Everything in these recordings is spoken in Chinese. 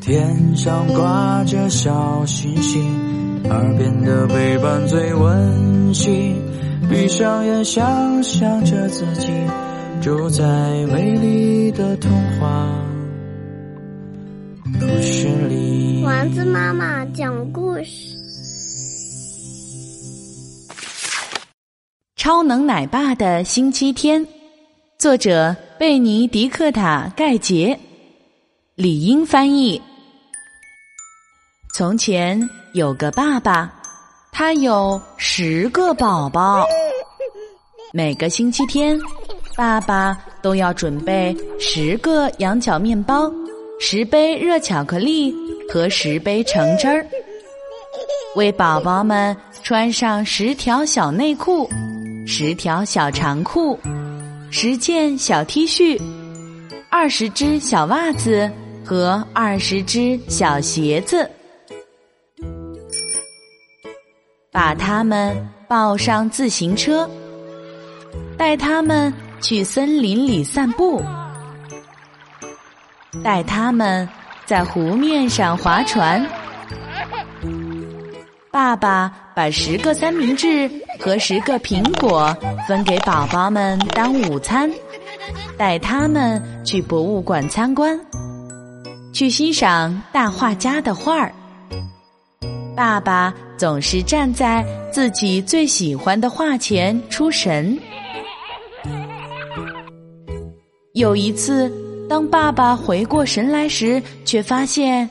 天上挂着小星星耳边的陪伴最温馨闭上眼想象着自己住在美丽的童话。故事里丸子妈妈讲故事。超能奶爸的星期天作者贝尼迪克塔·盖杰，李英翻译。从前有个爸爸。他有十个宝宝，每个星期天，爸爸都要准备十个羊角面包、十杯热巧克力和十杯橙汁儿，为宝宝们穿上十条小内裤、十条小长裤、十件小 T 恤、二十只小袜子和二十只小鞋子。把他们抱上自行车，带他们去森林里散步，带他们在湖面上划船。爸爸把十个三明治和十个苹果分给宝宝们当午餐，带他们去博物馆参观，去欣赏大画家的画儿。爸爸总是站在自己最喜欢的画前出神。有一次，当爸爸回过神来时，却发现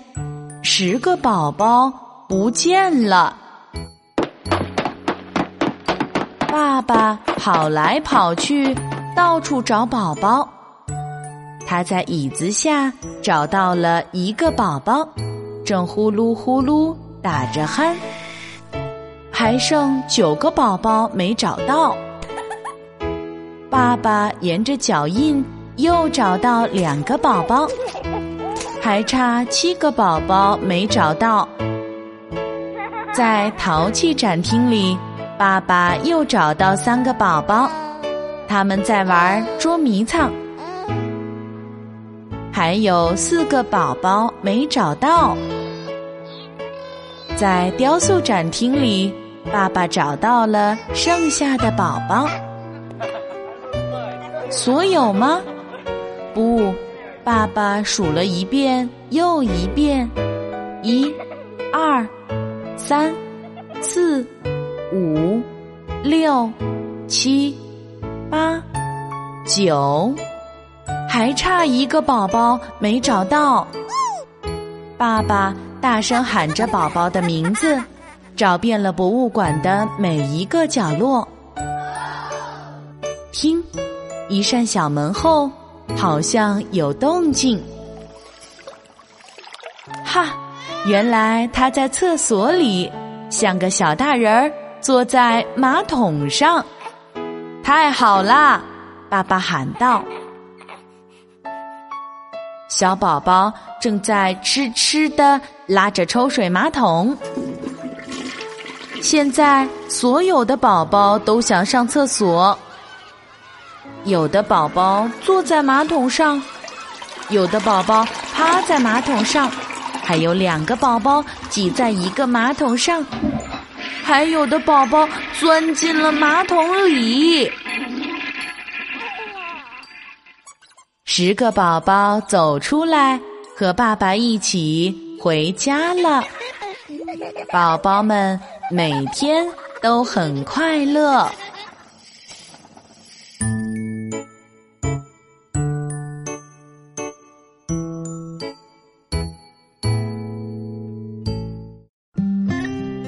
十个宝宝不见了。爸爸跑来跑去，到处找宝宝。他在椅子下找到了一个宝宝，正呼噜呼噜。打着鼾，还剩九个宝宝没找到。爸爸沿着脚印又找到两个宝宝，还差七个宝宝没找到。在陶器展厅里，爸爸又找到三个宝宝，他们在玩捉迷藏。还有四个宝宝没找到。在雕塑展厅里，爸爸找到了剩下的宝宝。所有吗？不，爸爸数了一遍又一遍，一、二、三、四、五、六、七、八、九，还差一个宝宝没找到。爸爸。大声喊着宝宝的名字，找遍了博物馆的每一个角落。听，一扇小门后好像有动静。哈，原来他在厕所里，像个小大人儿坐在马桶上。太好啦！爸爸喊道。小宝宝正在痴痴的拉着抽水马桶。现在所有的宝宝都想上厕所，有的宝宝坐在马桶上，有的宝宝趴在马桶上，还有两个宝宝挤在一个马桶上，还有的宝宝钻进了马桶里。十个宝宝走出来，和爸爸一起回家了。宝宝们每天都很快乐。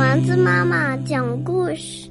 丸子妈妈讲故事。